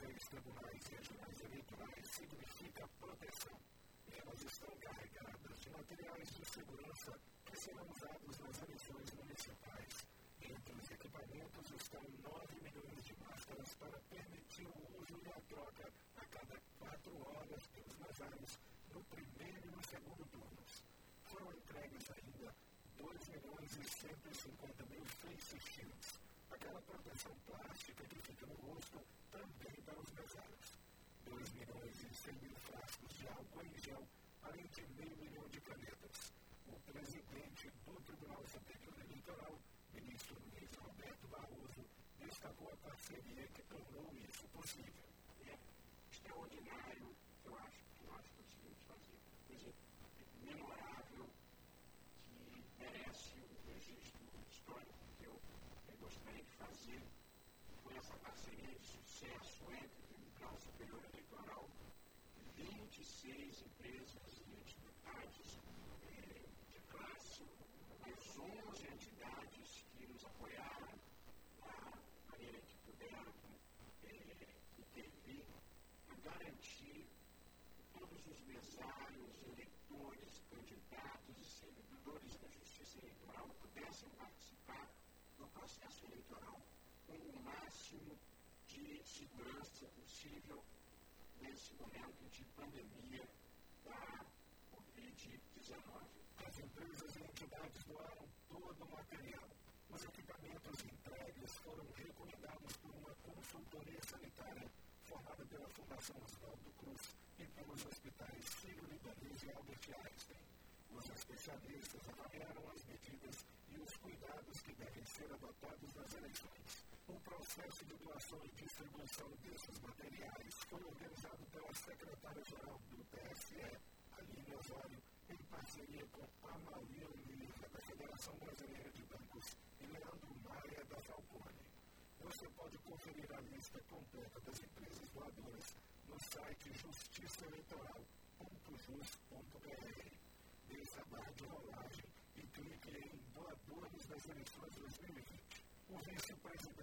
16 tribunais regionais eleitorais significa proteção. Elas estão carregadas de materiais de segurança que serão usados nas eleições municipais. Entre os equipamentos estão 9 milhões de máscaras para permitir o uso e a troca a cada quatro horas pelos mesários no primeiro e no segundo turnos. Foram entregues ainda 2 milhões e 150 mil face shields, aquela proteção plástica que fica no rosto também para os mesários. 2 milhões e 100 mil frascos de álcool em gel, além de meio milhão de canetas. O presidente do Tribunal Superior Eleitoral, ministro Luiz Roberto Barroso, destacou a parceria que tornou isso possível. É extraordinário, eu acho, que nós conseguimos fazer. Coisa memorável, que merece um registro histórico que eu gostaria de fazer essa parceria de sucesso entre o Tribunal Superior Eleitoral, 26 empresas e entidades eh, de classe, as 11 entidades que nos apoiaram da maneira que puderam eh, intervir a garantir todos os mesários, eleitores, candidatos e servidores da Justiça Eleitoral pudessem participar do processo eleitoral com o máximo de segurança possível nesse momento de pandemia da Covid-19. As empresas e entidades doaram todo o material. Os equipamentos entregues foram recomendados por uma consultoria sanitária formada pela Fundação Oswaldo Cruz e pelos hospitais Sírio-Libanês e Albert Einstein. Os especialistas avaliaram as medidas e os cuidados que devem ser adotados nas eleições. O processo de doação e distribuição desses materiais foi organizado pela secretária-geral do TSE, Aline Osório, em parceria com Amalia Oliva, da Federação Brasileira de Bancos, e Leandro Maia, da Falcone. Você pode conferir a lista completa das empresas doadoras no site justiçaeleitoral.jus.br. Desça a barra de rolagem e clique em Doadores das Eleições 2020. O vice-presidente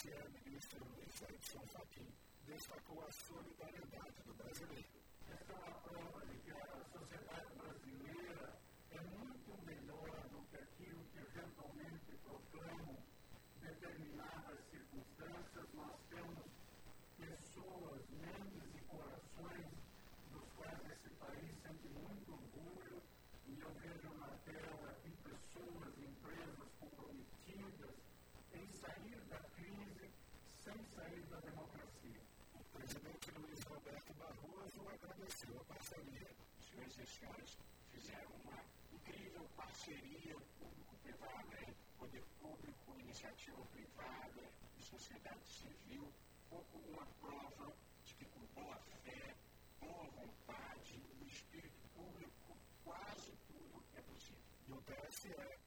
do TSE, ministro Luiz Edson Fachin, destacou a solidariedade do brasileiro. Essa é uma prova de que a sociedade brasileira é muito melhor do que aquilo que eventualmente proclamam determinadas circunstâncias. Nós temos pessoas, mentes e corações dos quais esse país sente muito orgulho. E eu vejo na tela aqui pessoas, empresas comprometidas em sair da crise sem sair da democracia. O presidente Luiz Roberto Barroso agradeceu a parceria. Os senhores e senhoras fizeram uma incrível parceria público-privada, poder público, iniciativa privada, sociedade civil, uma prova de que com boa fé, boa vontade, o espírito público, quase tudo é possível. No TSE,